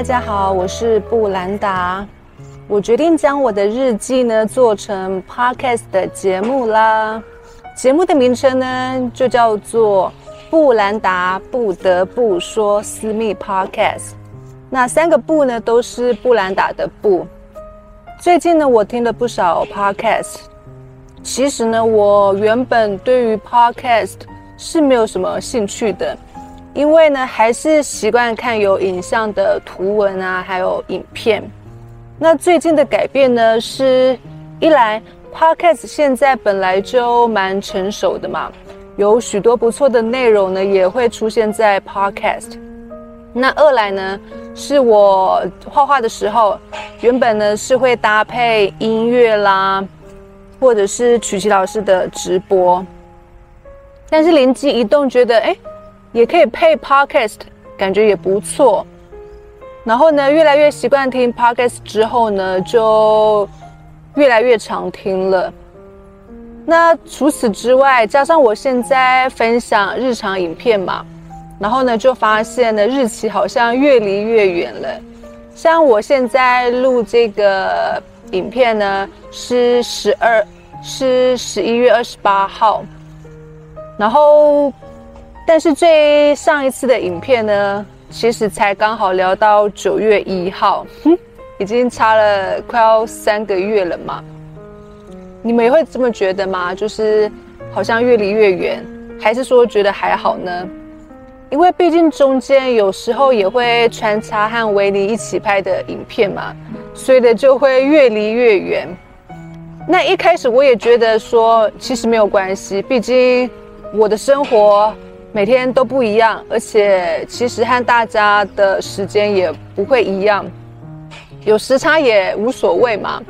大家好，我是布兰达。我决定将我的日记呢做成 podcast 的节目啦。节目的名称呢就叫做布兰达不得不说私密 podcast。那三个布呢都是布兰达的布。最近呢我听了不少 podcast。其实呢我原本对于 podcast 是没有什么兴趣的。因为呢，还是习惯看有影像的图文啊，还有影片。那最近的改变呢，是一来，Podcast 现在本来就蛮成熟的嘛，有许多不错的内容呢，也会出现在 Podcast。那二来呢，是我画画的时候，原本呢是会搭配音乐啦，或者是曲奇老师的直播，但是灵机一动，觉得哎。也可以配 podcast，感觉也不错。然后呢，越来越习惯听 podcast 之后呢，就越来越常听了。那除此之外，加上我现在分享日常影片嘛，然后呢，就发现呢日期好像越离越远了。像我现在录这个影片呢，是十二，是十一月二十八号，然后。但是最上一次的影片呢，其实才刚好聊到九月一号，哼，已经差了快要三个月了嘛。你们也会这么觉得吗？就是好像越离越远，还是说觉得还好呢？因为毕竟中间有时候也会穿插和维尼一起拍的影片嘛，所以呢就会越离越远。那一开始我也觉得说，其实没有关系，毕竟我的生活。每天都不一样，而且其实和大家的时间也不会一样，有时差也无所谓嘛。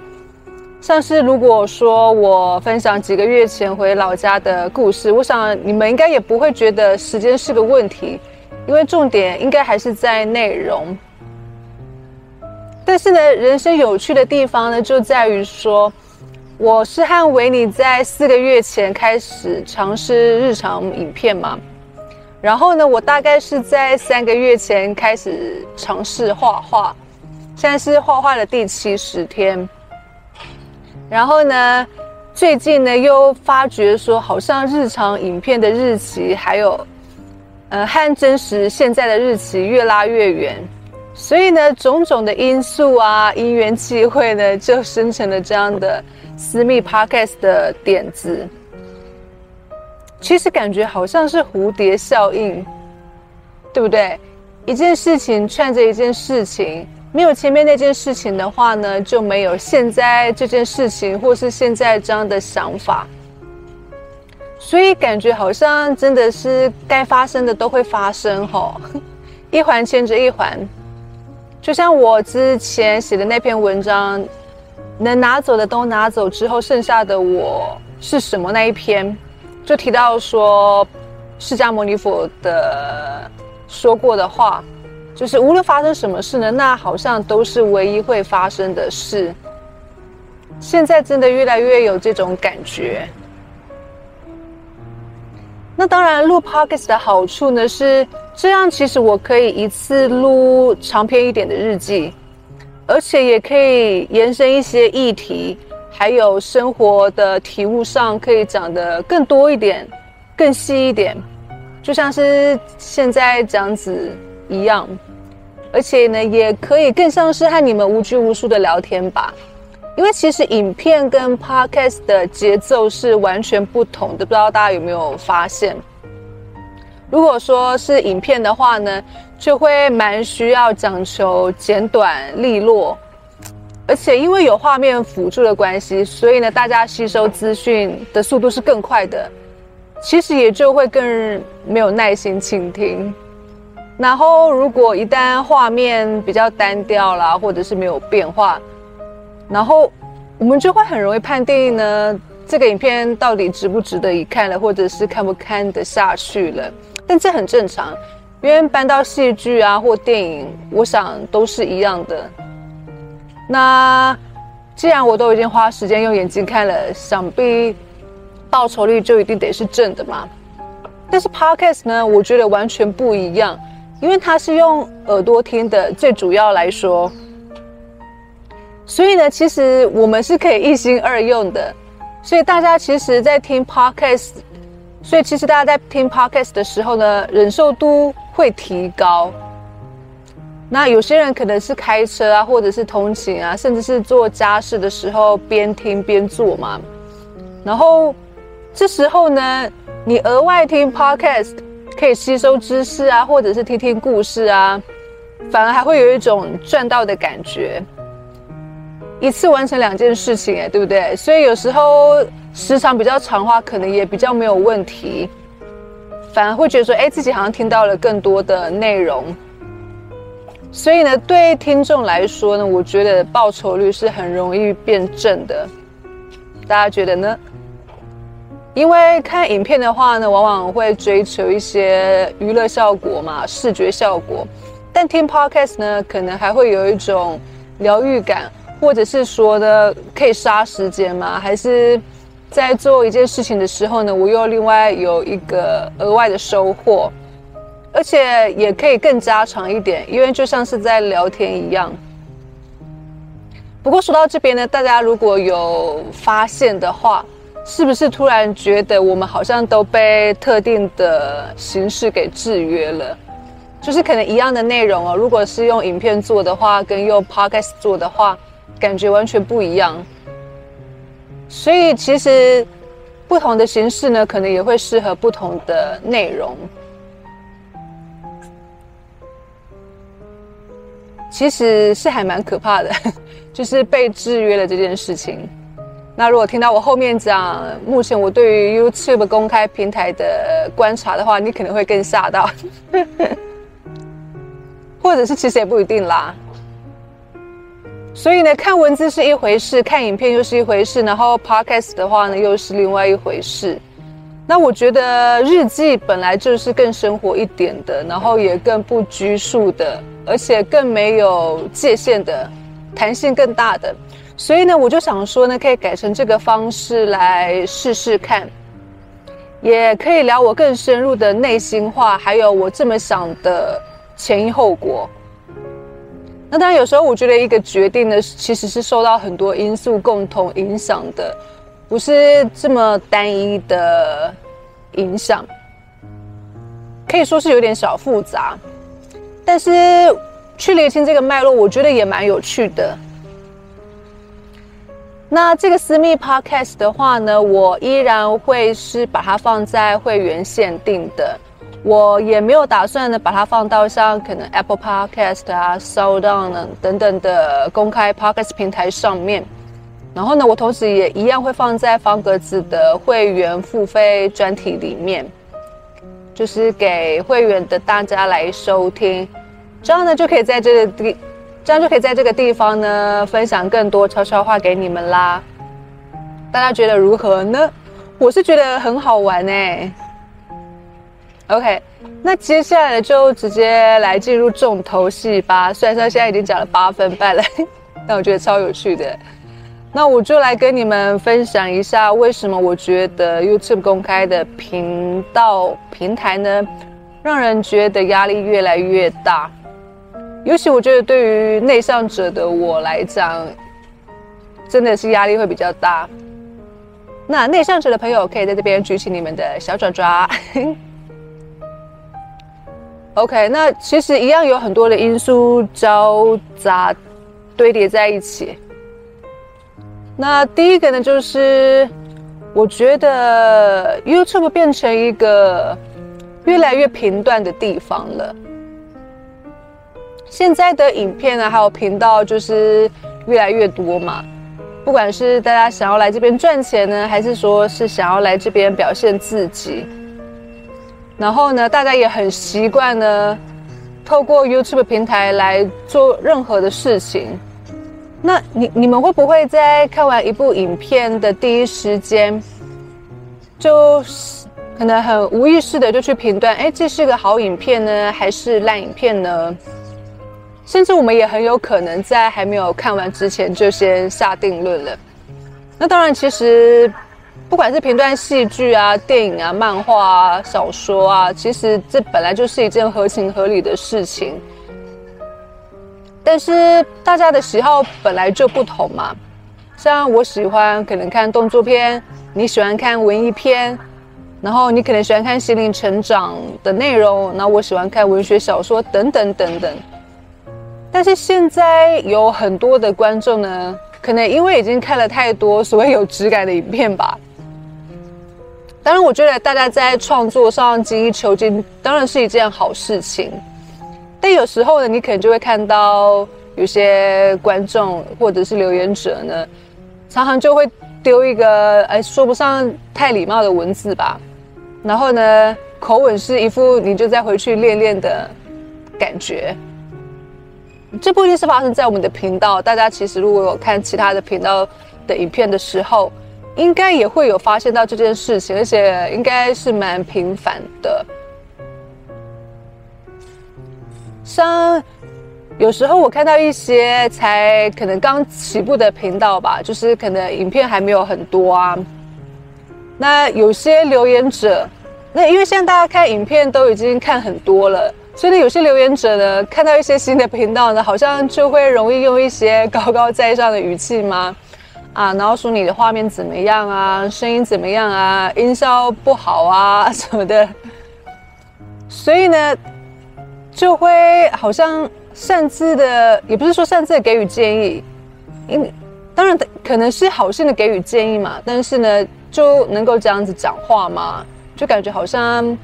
像是如果说我分享几个月前回老家的故事，我想你们应该也不会觉得时间是个问题，因为重点应该还是在内容。但是呢，人生有趣的地方呢，就在于说，我是和维尼在四个月前开始尝试日常影片嘛。然后呢，我大概是在三个月前开始尝试画画，现在是画画的第七十天。然后呢，最近呢又发觉说，好像日常影片的日期还有，呃，和真实现在的日期越拉越远，所以呢，种种的因素啊，因缘际会呢，就生成了这样的私密 podcast 的点子。其实感觉好像是蝴蝶效应，对不对？一件事情串着一件事情，没有前面那件事情的话呢，就没有现在这件事情，或是现在这样的想法。所以感觉好像真的是该发生的都会发生吼，一环牵着一环。就像我之前写的那篇文章，能拿走的都拿走之后，剩下的我是什么那一篇。就提到说，释迦牟尼佛的说过的话，就是无论发生什么事呢，那好像都是唯一会发生的事。现在真的越来越有这种感觉。那当然，录 podcast 的好处呢是，这样其实我可以一次录长篇一点的日记，而且也可以延伸一些议题。还有生活的体悟上可以讲的更多一点，更细一点，就像是现在这样子一样，而且呢，也可以更像是和你们无拘无束的聊天吧。因为其实影片跟 podcast 的节奏是完全不同的，不知道大家有没有发现？如果说是影片的话呢，就会蛮需要讲求简短利落。而且因为有画面辅助的关系，所以呢，大家吸收资讯的速度是更快的，其实也就会更没有耐心倾听。然后，如果一旦画面比较单调啦，或者是没有变化，然后我们就会很容易判定呢，这个影片到底值不值得一看了，或者是看不看得下去了。但这很正常，因为搬到戏剧啊或电影，我想都是一样的。那既然我都已经花时间用眼睛看了，想必报酬率就一定得是正的嘛。但是 podcast 呢，我觉得完全不一样，因为它是用耳朵听的，最主要来说。所以呢，其实我们是可以一心二用的。所以大家其实，在听 podcast，所以其实大家在听 podcast 的时候呢，忍受度会提高。那有些人可能是开车啊，或者是通勤啊，甚至是做家事的时候边听边做嘛。然后这时候呢，你额外听 podcast 可以吸收知识啊，或者是听听故事啊，反而还会有一种赚到的感觉。一次完成两件事情，哎，对不对？所以有时候时长比较长的话，可能也比较没有问题，反而会觉得说，哎，自己好像听到了更多的内容。所以呢，对听众来说呢，我觉得报酬率是很容易变正的。大家觉得呢？因为看影片的话呢，往往会追求一些娱乐效果嘛，视觉效果，但听 podcast 呢，可能还会有一种疗愈感。或者是说呢，可以杀时间吗？还是在做一件事情的时候呢，我又另外有一个额外的收获，而且也可以更加长一点，因为就像是在聊天一样。不过说到这边呢，大家如果有发现的话，是不是突然觉得我们好像都被特定的形式给制约了？就是可能一样的内容哦，如果是用影片做的话，跟用 podcast 做的话。感觉完全不一样，所以其实不同的形式呢，可能也会适合不同的内容。其实是还蛮可怕的，就是被制约了这件事情。那如果听到我后面讲，目前我对于 YouTube 公开平台的观察的话，你可能会更吓到，或者是其实也不一定啦。所以呢，看文字是一回事，看影片又是一回事，然后 podcast 的话呢，又是另外一回事。那我觉得日记本来就是更生活一点的，然后也更不拘束的，而且更没有界限的，弹性更大的。所以呢，我就想说呢，可以改成这个方式来试试看，也可以聊我更深入的内心话，还有我这么想的前因后果。那当然，有时候我觉得一个决定呢，其实是受到很多因素共同影响的，不是这么单一的影响，可以说是有点小复杂。但是去厘清这个脉络，我觉得也蛮有趣的。那这个私密 podcast 的话呢，我依然会是把它放在会员限定的。我也没有打算呢，把它放到像可能 Apple Podcast 啊、s o u d o n 等等的公开 Podcast 平台上面。然后呢，我同时也一样会放在方格子的会员付费专题里面，就是给会员的大家来收听。这样呢，就可以在这个地，这样就可以在这个地方呢，分享更多悄悄话给你们啦。大家觉得如何呢？我是觉得很好玩哎。OK，那接下来就直接来进入重头戏吧。虽然说现在已经讲了八分半了，但我觉得超有趣的。那我就来跟你们分享一下，为什么我觉得 YouTube 公开的频道平台呢，让人觉得压力越来越大。尤其我觉得对于内向者的我来讲，真的是压力会比较大。那内向者的朋友可以在这边举起你们的小爪爪。OK，那其实一样有很多的因素交杂堆叠在一起。那第一个呢，就是我觉得 YouTube 变成一个越来越频段的地方了。现在的影片呢，还有频道就是越来越多嘛。不管是大家想要来这边赚钱呢，还是说是想要来这边表现自己。然后呢，大家也很习惯呢，透过 YouTube 平台来做任何的事情。那你你们会不会在看完一部影片的第一时间，就是可能很无意识的就去评断，哎，这是个好影片呢，还是烂影片呢？甚至我们也很有可能在还没有看完之前就先下定论了。那当然，其实不管是评断戏剧啊、电影啊、漫画啊、小说啊，其实这本来就是一件合情合理的事情。但是大家的喜好本来就不同嘛，像我喜欢可能看动作片，你喜欢看文艺片，然后你可能喜欢看心灵成长的内容，那我喜欢看文学小说等等等等。但是现在有很多的观众呢，可能因为已经看了太多所谓有质感的影片吧。当然，我觉得大家在创作上精益求精，当然是一件好事情。但有时候呢，你可能就会看到有些观众或者是留言者呢，常常就会丢一个哎说不上太礼貌的文字吧，然后呢口吻是一副你就再回去练练的感觉。这不一定是发生在我们的频道，大家其实如果有看其他的频道的影片的时候，应该也会有发现到这件事情，而且应该是蛮频繁的。像有时候我看到一些才可能刚起步的频道吧，就是可能影片还没有很多啊。那有些留言者，那因为现在大家看影片都已经看很多了，所以呢，有些留言者呢，看到一些新的频道呢，好像就会容易用一些高高在上的语气吗？啊，然后说你的画面怎么样啊，声音怎么样啊，音效不好啊什么的。所以呢。就会好像擅自的，也不是说擅自的给予建议，因当然可能是好心的给予建议嘛，但是呢，就能够这样子讲话嘛？就感觉好像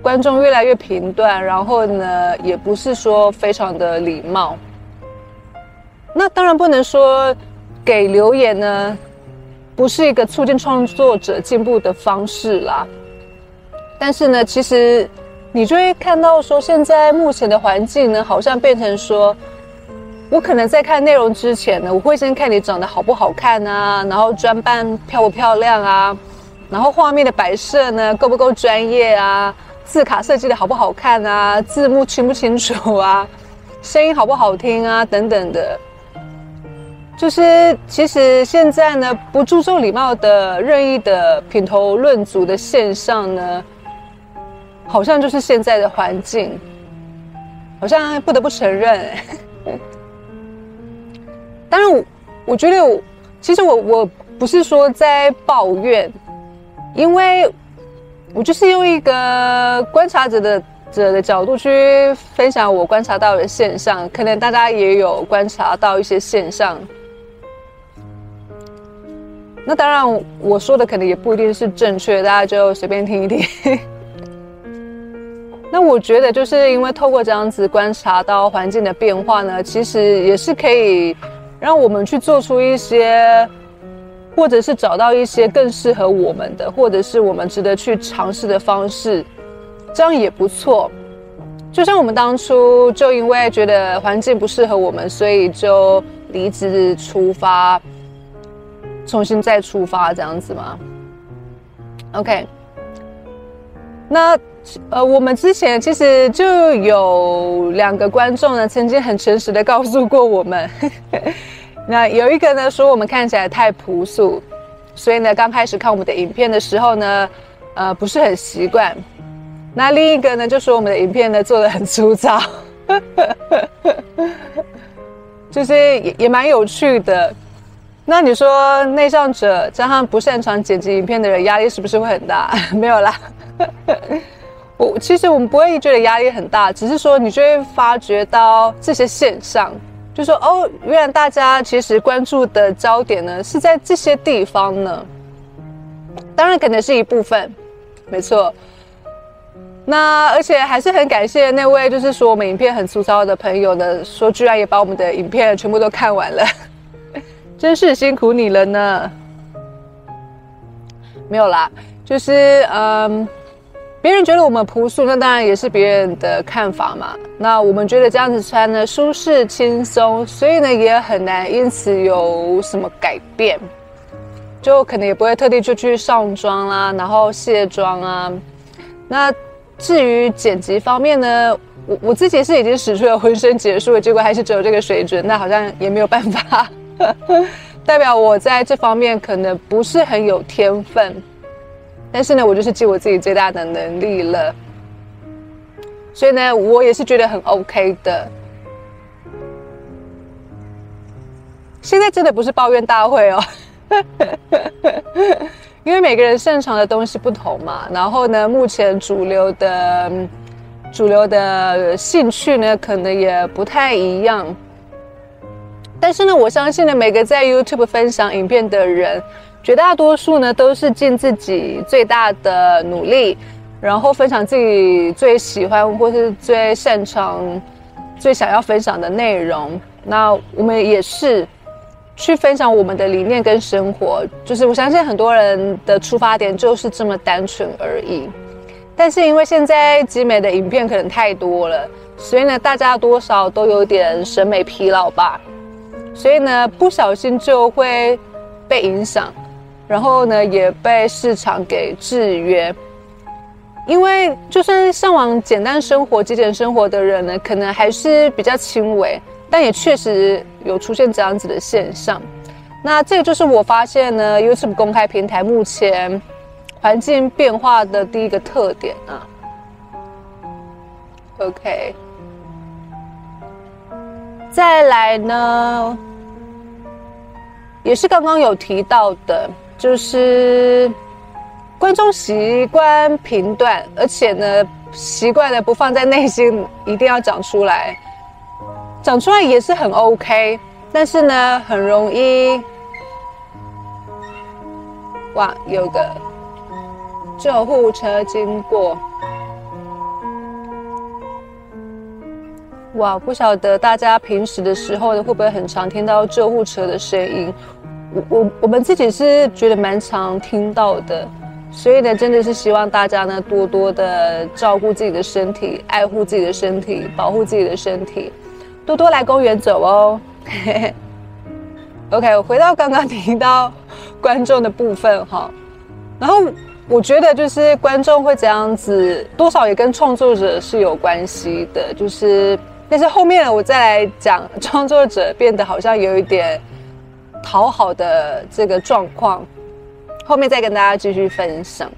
观众越来越评断，然后呢，也不是说非常的礼貌。那当然不能说给留言呢，不是一个促进创作者进步的方式啦。但是呢，其实。你就会看到说，现在目前的环境呢，好像变成说，我可能在看内容之前呢，我会先看你长得好不好看啊，然后装扮漂不漂亮啊，然后画面的摆设呢够不够专业啊，字卡设计的好不好看啊，字幕清不清楚啊，声音好不好听啊，等等的。就是其实现在呢，不注重礼貌的任意的品头论足的现象呢。好像就是现在的环境，好像不得不承认。当然，我我觉得，其实我我不是说在抱怨，因为我就是用一个观察者的者的角度去分享我观察到的现象，可能大家也有观察到一些现象。那当然，我说的可能也不一定是正确，大家就随便听一听。那我觉得，就是因为透过这样子观察到环境的变化呢，其实也是可以让我们去做出一些，或者是找到一些更适合我们的，或者是我们值得去尝试的方式，这样也不错。就像我们当初就因为觉得环境不适合我们，所以就离职出发，重新再出发这样子吗？OK，那。呃，我们之前其实就有两个观众呢，曾经很诚实的告诉过我们，那有一个呢说我们看起来太朴素，所以呢刚开始看我们的影片的时候呢，呃不是很习惯。那另一个呢就说我们的影片呢做的很粗糙，就是也也蛮有趣的。那你说内向者加上不擅长剪辑影片的人，压力是不是会很大？没有啦。我其实我们不会觉得压力很大，只是说你就会发觉到这些现象，就说哦，原来大家其实关注的焦点呢是在这些地方呢。当然可能是一部分，没错。那而且还是很感谢那位就是说我们影片很粗糙的朋友呢，说居然也把我们的影片全部都看完了，真是辛苦你了呢。没有啦，就是嗯。别人觉得我们朴素，那当然也是别人的看法嘛。那我们觉得这样子穿呢舒适轻松，所以呢也很难因此有什么改变，就可能也不会特地就去上妆啦，然后卸妆啊。那至于剪辑方面呢，我我自己是已经使出了浑身解数，结果还是只有这个水准，那好像也没有办法。代表我在这方面可能不是很有天分。但是呢，我就是尽我自己最大的能力了，所以呢，我也是觉得很 OK 的。现在真的不是抱怨大会哦，因为每个人擅长的东西不同嘛。然后呢，目前主流的主流的兴趣呢，可能也不太一样。但是呢，我相信呢，每个在 YouTube 分享影片的人，绝大多数呢，都是尽自己最大的努力，然后分享自己最喜欢或是最擅长、最想要分享的内容。那我们也是。去分享我们的理念跟生活，就是我相信很多人的出发点就是这么单纯而已。但是因为现在集美的影片可能太多了，所以呢，大家多少都有点审美疲劳吧。所以呢，不小心就会被影响，然后呢，也被市场给制约。因为就算向往简单生活、极简生活的人呢，可能还是比较轻微。但也确实有出现这样子的现象，那这个就是我发现呢，YouTube 公开平台目前环境变化的第一个特点啊。OK，再来呢，也是刚刚有提到的，就是观众习惯评断，而且呢，习惯的不放在内心，一定要讲出来。讲出来也是很 OK，但是呢，很容易。哇，有个救护车经过。哇，不晓得大家平时的时候呢，会不会很常听到救护车的声音？我我们自己是觉得蛮常听到的，所以呢，真的是希望大家呢，多多的照顾自己的身体，爱护自己的身体，保护自己的身体。多多来公园走哦。OK，我回到刚刚提到观众的部分哈，然后我觉得就是观众会这样子，多少也跟创作者是有关系的。就是，但是后面我再来讲创作者变得好像有一点讨好的这个状况，后面再跟大家继续分享。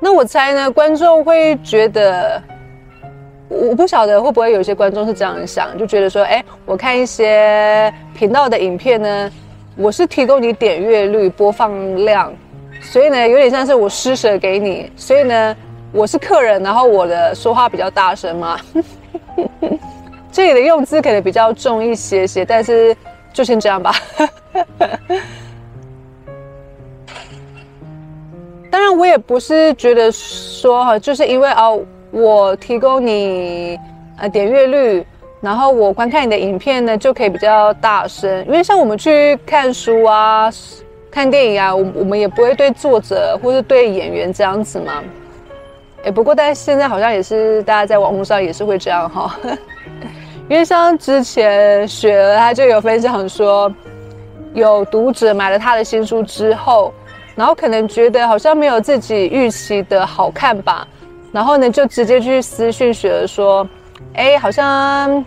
那我猜呢，观众会觉得。我不晓得会不会有些观众是这样想，就觉得说，哎，我看一些频道的影片呢，我是提供你点阅率、播放量，所以呢，有点像是我施舍给你，所以呢，我是客人，然后我的说话比较大声嘛。这里的用字可能比较重一些些，但是就先这样吧。当然，我也不是觉得说哈，就是因为哦。我提供你呃点阅率，然后我观看你的影片呢就可以比较大声，因为像我们去看书啊、看电影啊，我我们也不会对作者或是对演员这样子嘛。哎，不过但现在好像也是大家在网络上也是会这样哈，因为像之前雪儿她就有分享说，有读者买了她的新书之后，然后可能觉得好像没有自己预期的好看吧。然后呢，就直接去私讯雪儿说：“哎，好像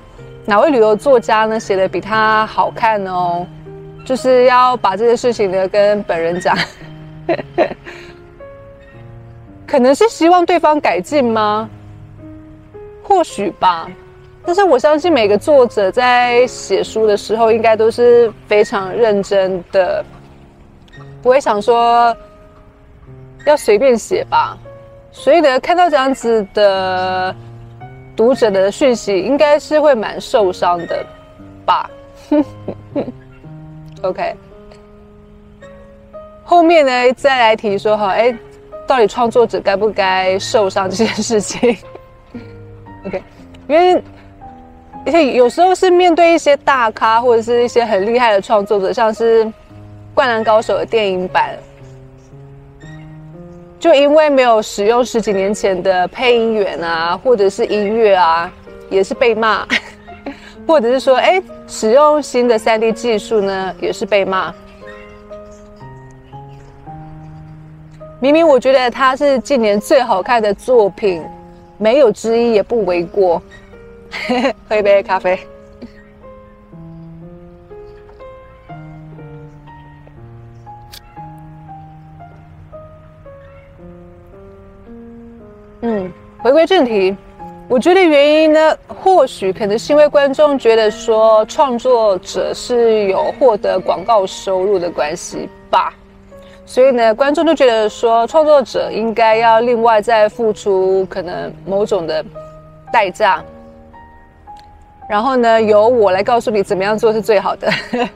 哪位旅游作家呢写的比他好看哦，就是要把这件事情呢跟本人讲，可能是希望对方改进吗？或许吧。但是我相信每个作者在写书的时候，应该都是非常认真的，不会想说要随便写吧。”所以呢，看到这样子的读者的讯息，应该是会蛮受伤的吧？OK，后面呢再来提说哈，哎，到底创作者该不该受伤这件事情？OK，因为而且有时候是面对一些大咖或者是一些很厉害的创作者，像是《灌篮高手》的电影版。就因为没有使用十几年前的配音员啊，或者是音乐啊，也是被骂；或者是说，哎，使用新的三 D 技术呢，也是被骂。明明我觉得它是近年最好看的作品，没有之一也不为过。喝一杯咖啡。嗯，回归正题，我觉得原因呢，或许可能是因为观众觉得说创作者是有获得广告收入的关系吧。所以呢，观众都觉得说创作者应该要另外再付出可能某种的代价。然后呢，由我来告诉你怎么样做是最好的。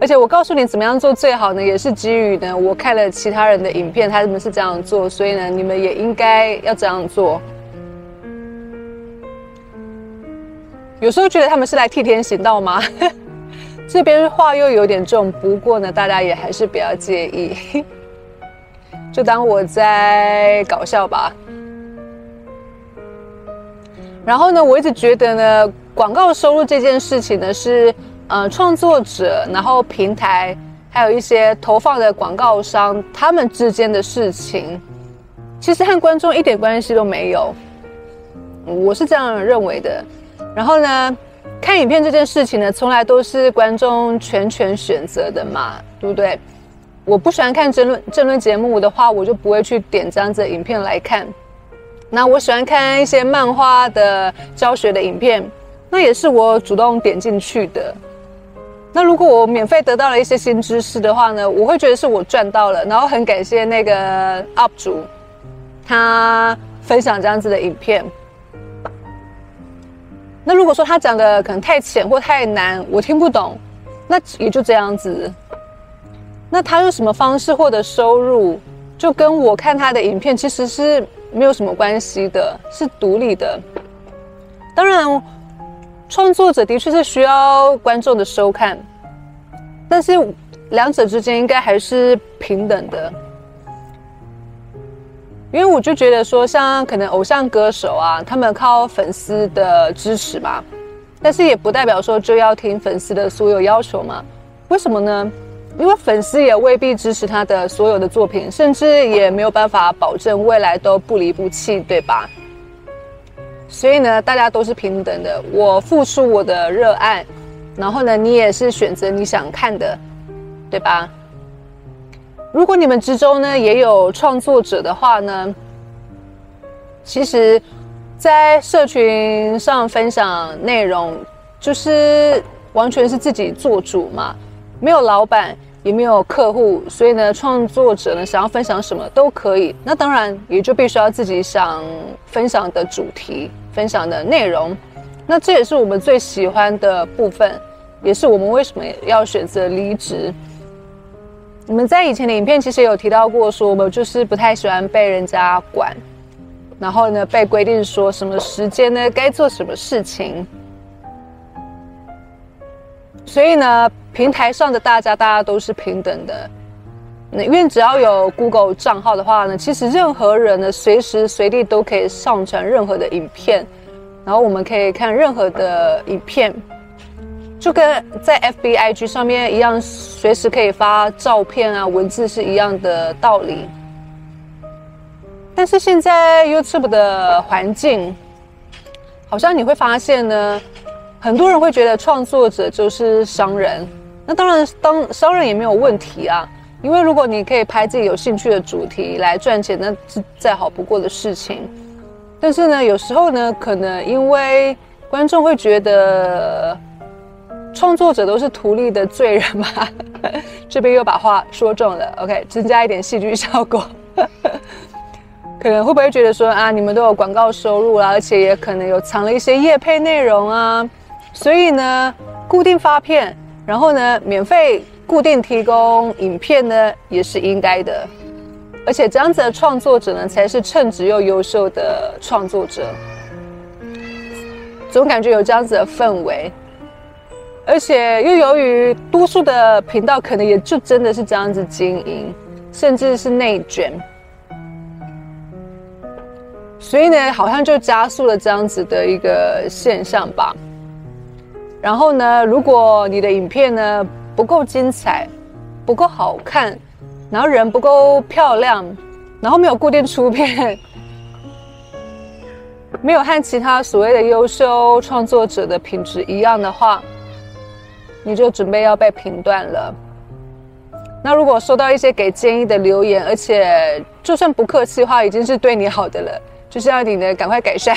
而且我告诉你怎么样做最好呢，也是基于呢，我看了其他人的影片，他们是这样做，所以呢，你们也应该要这样做。有时候觉得他们是来替天行道吗？这边话又有点重，不过呢，大家也还是不要介意，就当我在搞笑吧。然后呢，我一直觉得呢，广告收入这件事情呢是。呃，创作者，然后平台，还有一些投放的广告商，他们之间的事情，其实和观众一点关系都没有。我是这样认为的。然后呢，看影片这件事情呢，从来都是观众全权选择的嘛，对不对？我不喜欢看争论争论节目的话，我就不会去点这样子的影片来看。那我喜欢看一些漫画的教学的影片，那也是我主动点进去的。那如果我免费得到了一些新知识的话呢，我会觉得是我赚到了，然后很感谢那个 UP 主，他分享这样子的影片。那如果说他讲的可能太浅或太难，我听不懂，那也就这样子。那他用什么方式获得收入，就跟我看他的影片其实是没有什么关系的，是独立的。当然。创作者的确是需要观众的收看，但是两者之间应该还是平等的。因为我就觉得说，像可能偶像歌手啊，他们靠粉丝的支持嘛，但是也不代表说就要听粉丝的所有要求嘛。为什么呢？因为粉丝也未必支持他的所有的作品，甚至也没有办法保证未来都不离不弃，对吧？所以呢，大家都是平等的。我付出我的热爱，然后呢，你也是选择你想看的，对吧？如果你们之中呢也有创作者的话呢，其实，在社群上分享内容，就是完全是自己做主嘛，没有老板。也没有客户，所以呢，创作者呢想要分享什么都可以。那当然也就必须要自己想分享的主题、分享的内容。那这也是我们最喜欢的部分，也是我们为什么要选择离职。你们在以前的影片其实有提到过，说我们就是不太喜欢被人家管，然后呢被规定说什么时间呢该做什么事情。所以呢，平台上的大家，大家都是平等的。那因为只要有 Google 账号的话呢，其实任何人呢，随时随地都可以上传任何的影片，然后我们可以看任何的影片，就跟在 FBIG 上面一样，随时可以发照片啊、文字是一样的道理。但是现在 YouTube 的环境，好像你会发现呢。很多人会觉得创作者就是商人，那当然当商人也没有问题啊，因为如果你可以拍自己有兴趣的主题来赚钱，那是再好不过的事情。但是呢，有时候呢，可能因为观众会觉得创作者都是图利的罪人嘛，这边又把话说重了。OK，增加一点戏剧效果，可能会不会觉得说啊，你们都有广告收入啦，而且也可能有藏了一些业配内容啊。所以呢，固定发片，然后呢，免费固定提供影片呢，也是应该的。而且这样子的创作者呢，才是称职又优秀的创作者。总感觉有这样子的氛围，而且又由于多数的频道可能也就真的是这样子经营，甚至是内卷，所以呢，好像就加速了这样子的一个现象吧。然后呢，如果你的影片呢不够精彩，不够好看，然后人不够漂亮，然后没有固定出片，没有和其他所谓的优秀创作者的品质一样的话，你就准备要被评断了。那如果收到一些给建议的留言，而且就算不客气的话，已经是对你好的了。就是要你呢赶快改善。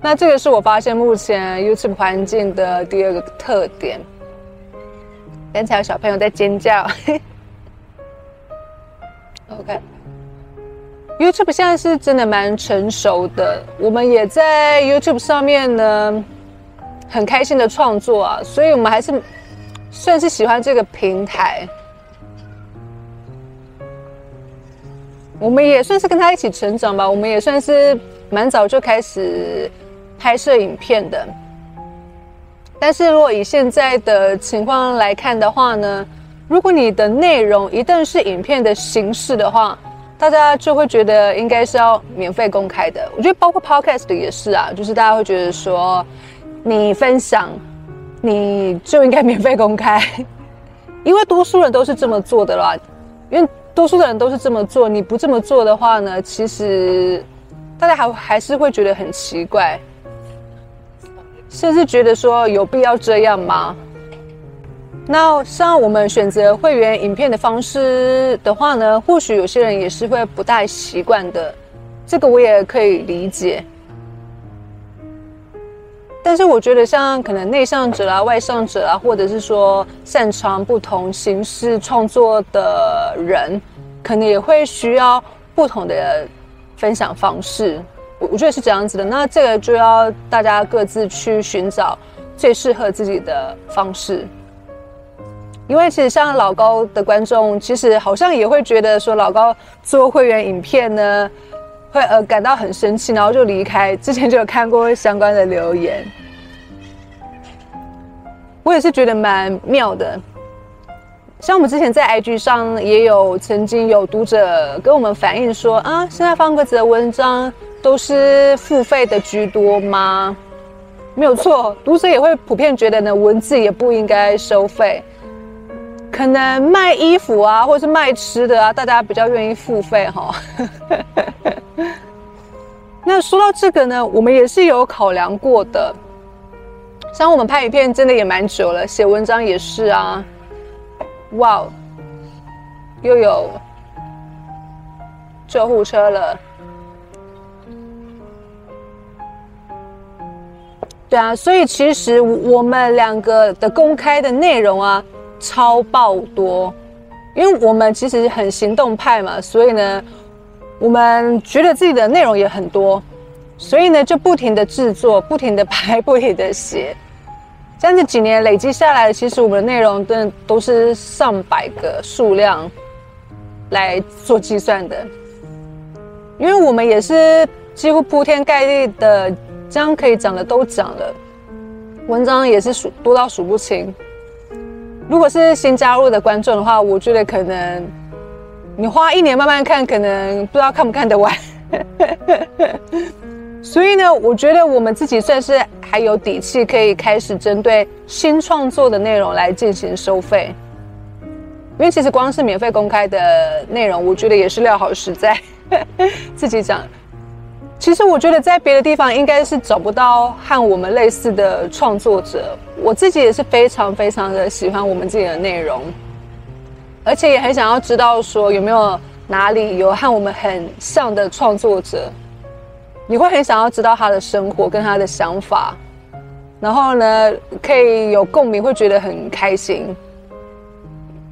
那这个是我发现目前 YouTube 环境的第二个特点。刚才有小朋友在尖叫。OK，YouTube 现在是真的蛮成熟的，我们也在 YouTube 上面呢，很开心的创作啊，所以我们还是算是喜欢这个平台。我们也算是跟他一起成长吧，我们也算是蛮早就开始拍摄影片的。但是如果以现在的情况来看的话呢，如果你的内容一旦是影片的形式的话，大家就会觉得应该是要免费公开的。我觉得包括 Podcast 也是啊，就是大家会觉得说，你分享你就应该免费公开，因为多数人都是这么做的啦，因为。多数的人都是这么做，你不这么做的话呢？其实大家还还是会觉得很奇怪，甚至觉得说有必要这样吗？那像我们选择会员影片的方式的话呢，或许有些人也是会不太习惯的，这个我也可以理解。但是我觉得，像可能内向者啊、外向者啊，或者是说擅长不同形式创作的人，可能也会需要不同的分享方式。我我觉得是这样子的。那这个就要大家各自去寻找最适合自己的方式。因为其实像老高的观众，其实好像也会觉得说，老高做会员影片呢。会呃感到很生气，然后就离开。之前就有看过相关的留言，我也是觉得蛮妙的。像我们之前在 IG 上也有曾经有读者跟我们反映说啊，现在方格子的文章都是付费的居多吗？没有错，读者也会普遍觉得呢，文字也不应该收费。可能卖衣服啊，或者是卖吃的啊，大家比较愿意付费哈。那说到这个呢，我们也是有考量过的。像我们拍影片真的也蛮久了，写文章也是啊。哇，又有救护车了。对啊，所以其实我们两个的公开的内容啊，超爆多，因为我们其实很行动派嘛，所以呢。我们觉得自己的内容也很多，所以呢，就不停的制作，不停的拍，不停的写，这样子几年累积下来，其实我们的内容真的都是上百个数量来做计算的，因为我们也是几乎铺天盖地的将可以讲的都讲了，文章也是数多到数不清。如果是新加入的观众的话，我觉得可能。你花一年慢慢看，可能不知道看不看得完。所以呢，我觉得我们自己算是还有底气，可以开始针对新创作的内容来进行收费。因为其实光是免费公开的内容，我觉得也是料好实在。自己讲，其实我觉得在别的地方应该是找不到和我们类似的创作者。我自己也是非常非常的喜欢我们自己的内容。而且也很想要知道，说有没有哪里有和我们很像的创作者，你会很想要知道他的生活跟他的想法，然后呢，可以有共鸣，会觉得很开心。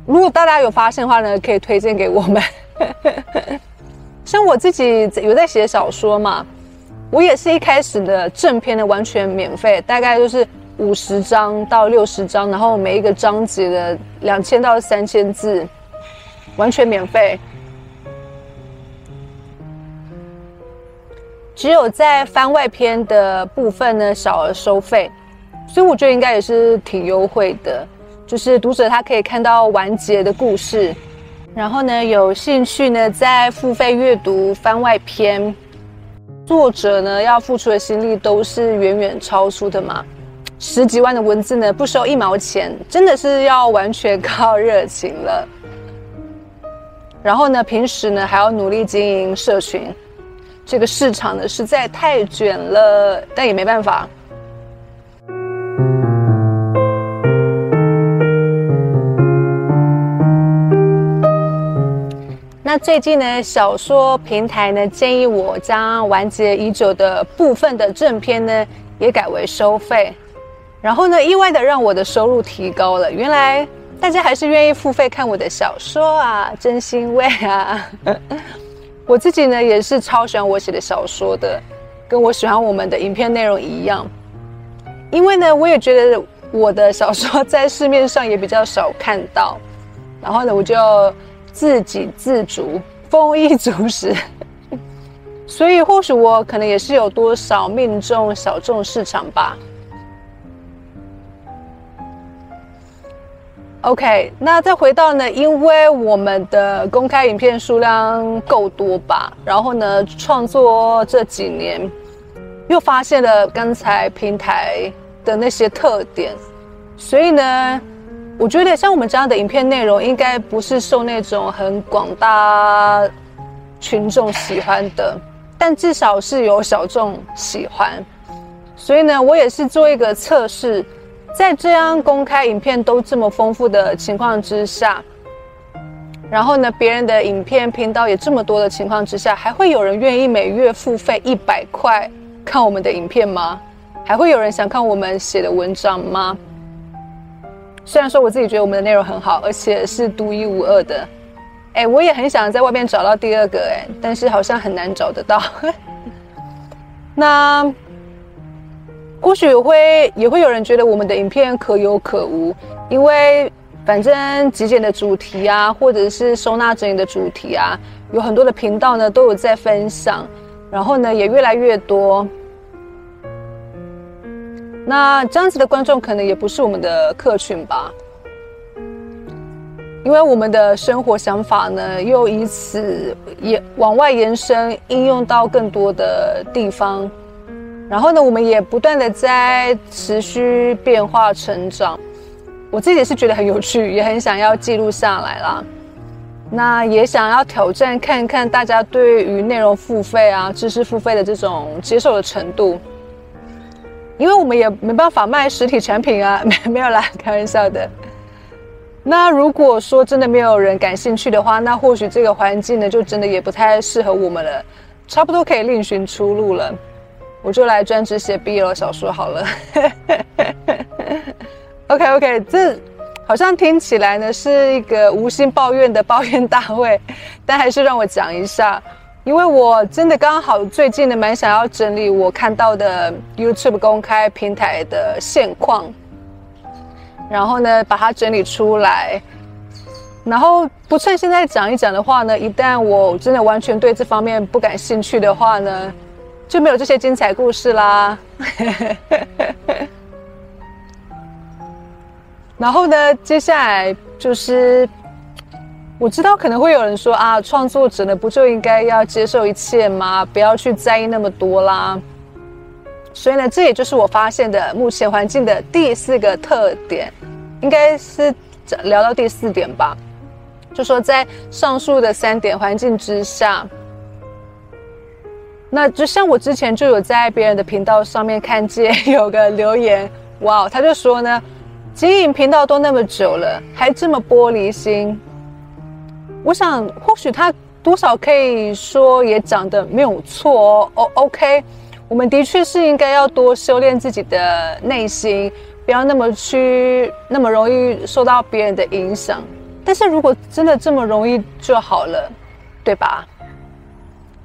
如果大家有发现的话呢，可以推荐给我们。像我自己有在写小说嘛，我也是一开始的正片的，完全免费，大概就是。五十章到六十章，然后每一个章节的两千到三千字，完全免费。只有在番外篇的部分呢，小额收费，所以我觉得应该也是挺优惠的。就是读者他可以看到完结的故事，然后呢，有兴趣呢在付费阅读番外篇，作者呢要付出的心力都是远远超出的嘛。十几万的文字呢，不收一毛钱，真的是要完全靠热情了。然后呢，平时呢还要努力经营社群，这个市场呢实在太卷了，但也没办法。最近呢，小说平台呢建议我将完结已久的部分的正片呢也改为收费，然后呢，意外的让我的收入提高了。原来大家还是愿意付费看我的小说啊，真欣慰啊！我自己呢也是超喜欢我写的小说的，跟我喜欢我们的影片内容一样，因为呢，我也觉得我的小说在市面上也比较少看到，然后呢，我就。自给自足，丰衣足食，所以或许我可能也是有多少命中小众市场吧。OK，那再回到呢，因为我们的公开影片数量够多吧，然后呢，创作这几年又发现了刚才平台的那些特点，所以呢。我觉得像我们这样的影片内容，应该不是受那种很广大群众喜欢的，但至少是有小众喜欢。所以呢，我也是做一个测试，在这样公开影片都这么丰富的情况之下，然后呢，别人的影片频道也这么多的情况之下，还会有人愿意每月付费一百块看我们的影片吗？还会有人想看我们写的文章吗？虽然说我自己觉得我们的内容很好，而且是独一无二的，哎，我也很想在外面找到第二个，哎，但是好像很难找得到。那或许会也会有人觉得我们的影片可有可无，因为反正极简的主题啊，或者是收纳整理的主题啊，有很多的频道呢都有在分享，然后呢也越来越多。那这样子的观众可能也不是我们的客群吧，因为我们的生活想法呢，又以此也往外延伸，应用到更多的地方。然后呢，我们也不断的在持续变化成长。我自己也是觉得很有趣，也很想要记录下来啦。那也想要挑战看看大家对于内容付费啊、知识付费的这种接受的程度。因为我们也没办法卖实体产品啊，没没有啦，开玩笑的。那如果说真的没有人感兴趣的话，那或许这个环境呢，就真的也不太适合我们了，差不多可以另寻出路了。我就来专职写 BL 小说好了。OK OK，这好像听起来呢是一个无心抱怨的抱怨大会，但还是让我讲一下。因为我真的刚好最近呢，蛮想要整理我看到的 YouTube 公开平台的现况，然后呢把它整理出来，然后不趁现在讲一讲的话呢，一旦我真的完全对这方面不感兴趣的话呢，就没有这些精彩故事啦。然后呢，接下来就是。我知道可能会有人说啊，创作者呢不就应该要接受一切吗？不要去在意那么多啦。所以呢，这也就是我发现的目前环境的第四个特点，应该是聊到第四点吧。就说在上述的三点环境之下，那就像我之前就有在别人的频道上面看见有个留言，哇，他就说呢，经营频道都那么久了，还这么玻璃心。我想，或许他多少可以说也讲的没有错哦。OK，我们的确是应该要多修炼自己的内心，不要那么去那么容易受到别人的影响。但是如果真的这么容易就好了，对吧？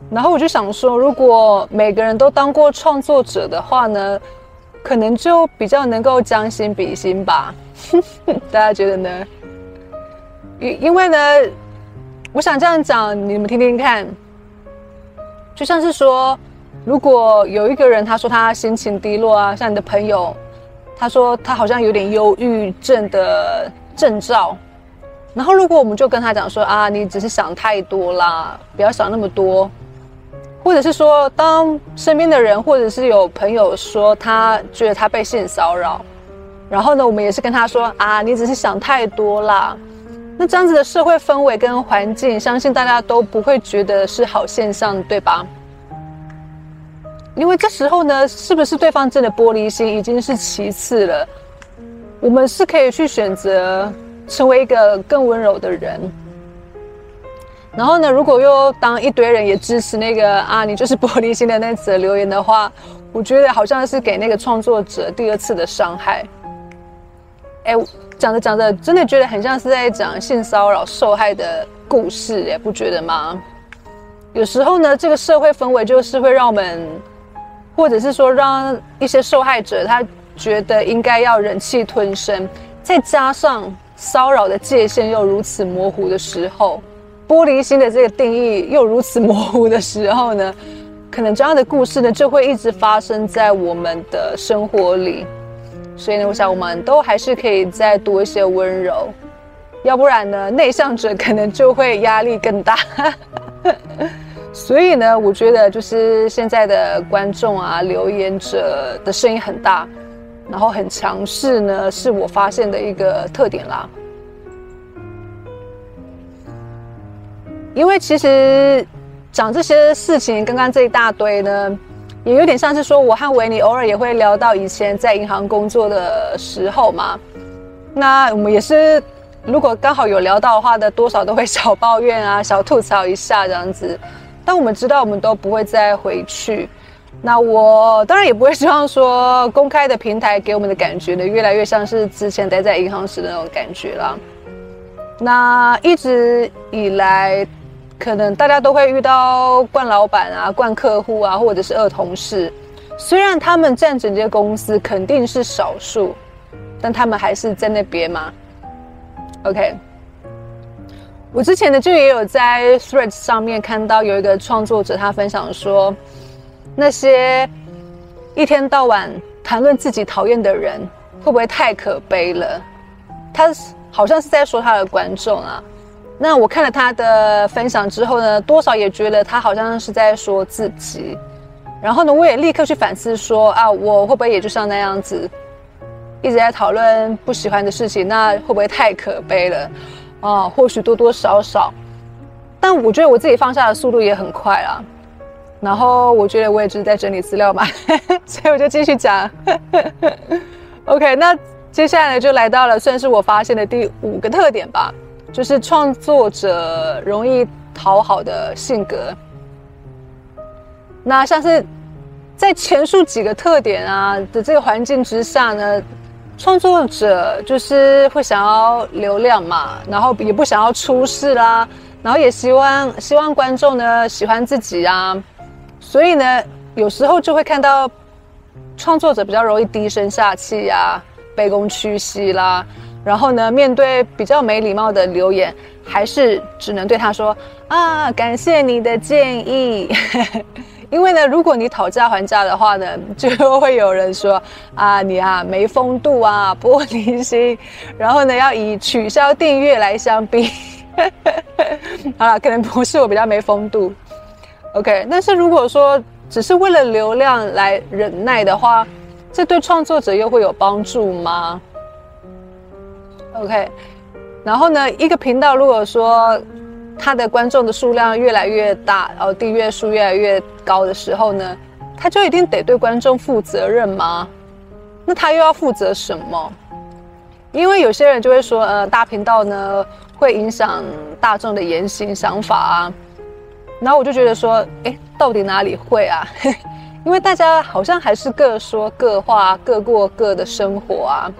然后我就想说，如果每个人都当过创作者的话呢，可能就比较能够将心比心吧。大家觉得呢？因因为呢。我想这样讲，你们听听看。就像是说，如果有一个人他说他心情低落啊，像你的朋友，他说他好像有点忧郁症的征兆，然后如果我们就跟他讲说啊，你只是想太多啦，不要想那么多，或者是说，当身边的人或者是有朋友说他觉得他被性骚扰，然后呢，我们也是跟他说啊，你只是想太多啦。那这样子的社会氛围跟环境，相信大家都不会觉得是好现象，对吧？因为这时候呢，是不是对方真的玻璃心已经是其次了，我们是可以去选择成为一个更温柔的人。然后呢，如果又当一堆人也支持那个啊，你就是玻璃心的那则留言的话，我觉得好像是给那个创作者第二次的伤害。哎，讲着讲着，真的觉得很像是在讲性骚扰受害的故事，也不觉得吗？有时候呢，这个社会氛围就是会让我们，或者是说让一些受害者他觉得应该要忍气吞声，再加上骚扰的界限又如此模糊的时候，玻璃心的这个定义又如此模糊的时候呢，可能这样的故事呢就会一直发生在我们的生活里。所以呢，我想我们都还是可以再多一些温柔，要不然呢，内向者可能就会压力更大。所以呢，我觉得就是现在的观众啊，留言者的声音很大，然后很强势呢，是我发现的一个特点啦。因为其实讲这些事情，刚刚这一大堆呢。也有点像是说，我和维尼偶尔也会聊到以前在银行工作的时候嘛。那我们也是，如果刚好有聊到的话的，多少都会小抱怨啊，小吐槽一下这样子。但我们知道，我们都不会再回去。那我当然也不会希望说，公开的平台给我们的感觉呢，越来越像是之前待在银行时的那种感觉了。那一直以来。可能大家都会遇到惯老板啊、惯客户啊，或者是恶同事。虽然他们占整间公司肯定是少数，但他们还是在那边嘛。OK，我之前呢就也有在 Threads 上面看到有一个创作者，他分享说，那些一天到晚谈论自己讨厌的人，会不会太可悲了？他好像是在说他的观众啊。那我看了他的分享之后呢，多少也觉得他好像是在说自己。然后呢，我也立刻去反思说啊，我会不会也就像那样子，一直在讨论不喜欢的事情？那会不会太可悲了？啊，或许多多少少。但我觉得我自己放下的速度也很快啊。然后我觉得我也只是在整理资料嘛，所以我就继续讲。OK，那接下来呢，就来到了算是我发现的第五个特点吧。就是创作者容易讨好的性格。那像是在前述几个特点啊的这个环境之下呢，创作者就是会想要流量嘛，然后也不想要出事啦，然后也希望希望观众呢喜欢自己啊，所以呢，有时候就会看到创作者比较容易低声下气呀，卑躬屈膝啦。然后呢，面对比较没礼貌的留言，还是只能对他说啊，感谢你的建议。因为呢，如果你讨价还价的话呢，就会有人说啊，你啊没风度啊，玻璃心。然后呢，要以取消订阅来相比。好了，可能不是我比较没风度。OK，但是如果说只是为了流量来忍耐的话，这对创作者又会有帮助吗？OK，然后呢，一个频道如果说它的观众的数量越来越大，然后订阅数越来越高的时候呢，他就一定得对观众负责任吗？那他又要负责什么？因为有些人就会说，呃，大频道呢会影响大众的言行想法啊。然后我就觉得说，哎，到底哪里会啊？因为大家好像还是各说各话，各过各的生活啊。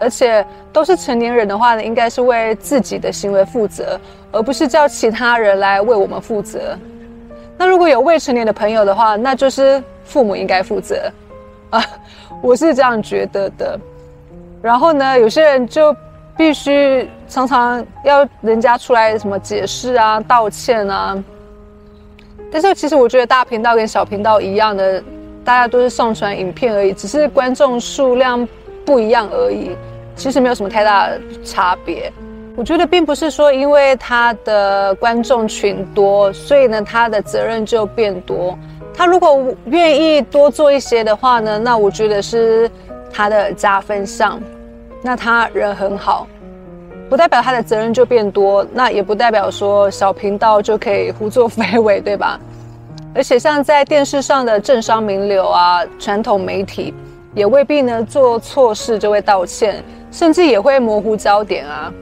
而且都是成年人的话呢，应该是为自己的行为负责，而不是叫其他人来为我们负责。那如果有未成年的朋友的话，那就是父母应该负责啊，我是这样觉得的。然后呢，有些人就必须常常要人家出来什么解释啊、道歉啊。但是其实我觉得大频道跟小频道一样的，大家都是上传影片而已，只是观众数量不一样而已。其实没有什么太大差别，我觉得并不是说因为他的观众群多，所以呢他的责任就变多。他如果愿意多做一些的话呢，那我觉得是他的加分项。那他人很好，不代表他的责任就变多，那也不代表说小频道就可以胡作非为，对吧？而且像在电视上的政商名流啊，传统媒体也未必呢做错事就会道歉。甚至也会模糊焦点啊，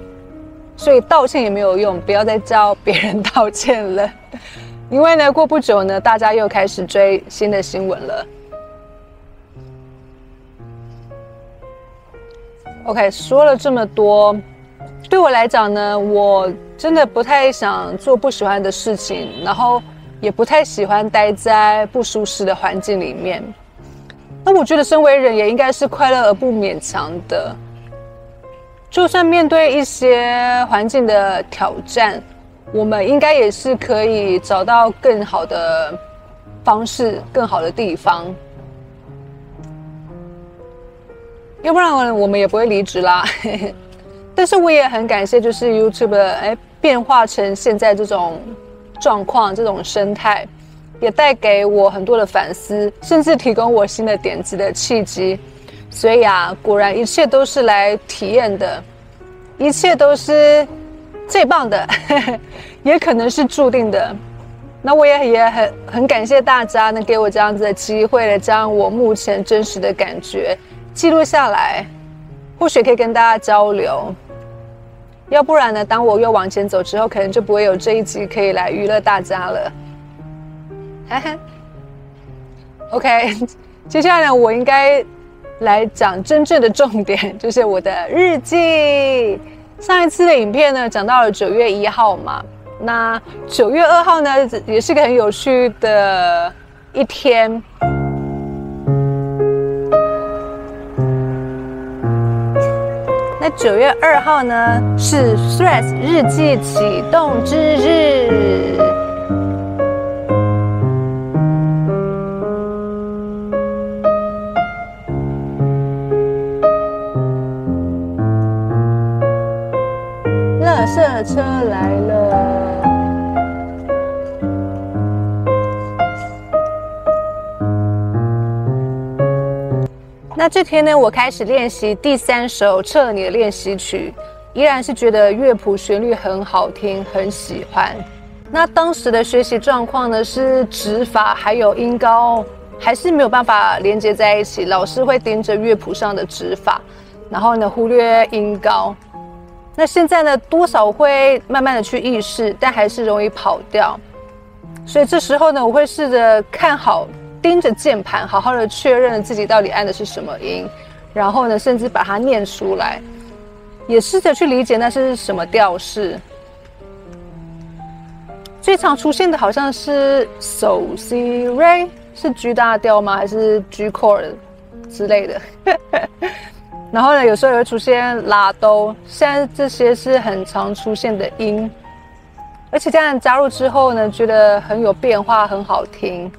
所以道歉也没有用，不要再叫别人道歉了。因为呢，过不久呢，大家又开始追新的新闻了。OK，说了这么多，对我来讲呢，我真的不太想做不喜欢的事情，然后也不太喜欢待在不舒适的环境里面。那我觉得，身为人也应该是快乐而不勉强的。就算面对一些环境的挑战，我们应该也是可以找到更好的方式、更好的地方。要不然我们也不会离职啦。但是我也很感谢，就是 YouTube 哎变化成现在这种状况、这种生态。也带给我很多的反思，甚至提供我新的点子的契机。所以啊，果然一切都是来体验的，一切都是最棒的，也可能是注定的。那我也也很很感谢大家能给我这样子的机会，将我目前真实的感觉记录下来，或许可以跟大家交流。要不然呢，当我又往前走之后，可能就不会有这一集可以来娱乐大家了。OK，接下来呢，我应该来讲真正的重点，就是我的日记。上一次的影片呢，讲到了九月一号嘛，那九月二号呢，也是个很有趣的一天。那九月二号呢，是 Threads 日记启动之日。色车来了。那这天呢，我开始练习第三首《彻你》的练习曲，依然是觉得乐谱旋律很好听，很喜欢。那当时的学习状况呢，是指法还有音高还是没有办法连接在一起，老师会盯着乐谱上的指法，然后呢忽略音高。那现在呢，多少会慢慢的去意识，但还是容易跑掉。所以这时候呢，我会试着看好，盯着键盘，好好的确认自己到底按的是什么音，然后呢，甚至把它念出来，也试着去理解那是什么调式。最常出现的好像是 So C Re，是 G 大调吗？还是 G chord 之类的？然后呢，有时候也会出现拉哆，现在这些是很常出现的音，而且这样加入之后呢，觉得很有变化，很好听。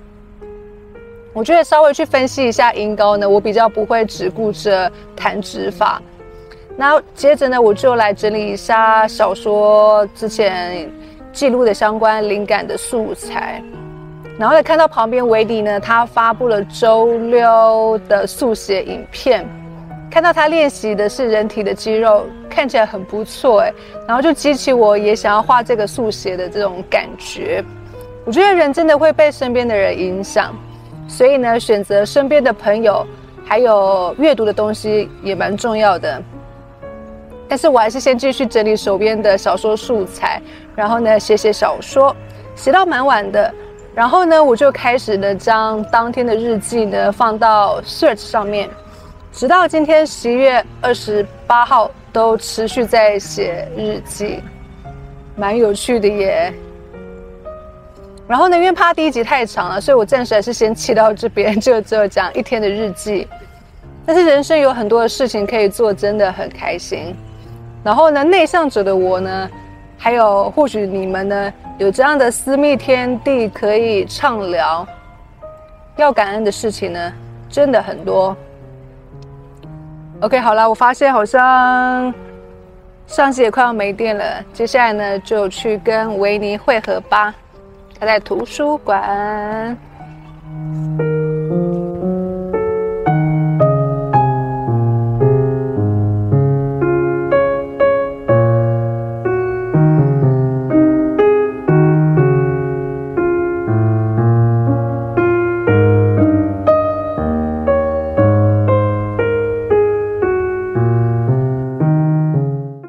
我觉得稍微去分析一下音高呢，我比较不会只顾着弹指法。那接着呢，我就来整理一下小说之前记录的相关灵感的素材，然后也看到旁边维迪呢，他发布了周六的速写影片。看到他练习的是人体的肌肉，看起来很不错哎，然后就激起我也想要画这个速写的这种感觉。我觉得人真的会被身边的人影响，所以呢，选择身边的朋友，还有阅读的东西也蛮重要的。但是我还是先继续整理手边的小说素材，然后呢，写写小说，写到蛮晚的。然后呢，我就开始呢，将当天的日记呢放到 Search 上面。直到今天十一月二十八号，都持续在写日记，蛮有趣的耶。然后呢，因为怕第一集太长了，所以我暂时还是先切到这边，就只有讲一天的日记。但是人生有很多的事情可以做，真的很开心。然后呢，内向者的我呢，还有或许你们呢，有这样的私密天地可以畅聊。要感恩的事情呢，真的很多。OK，好了，我发现好像相机也快要没电了。接下来呢，就去跟维尼会合吧。他在图书馆。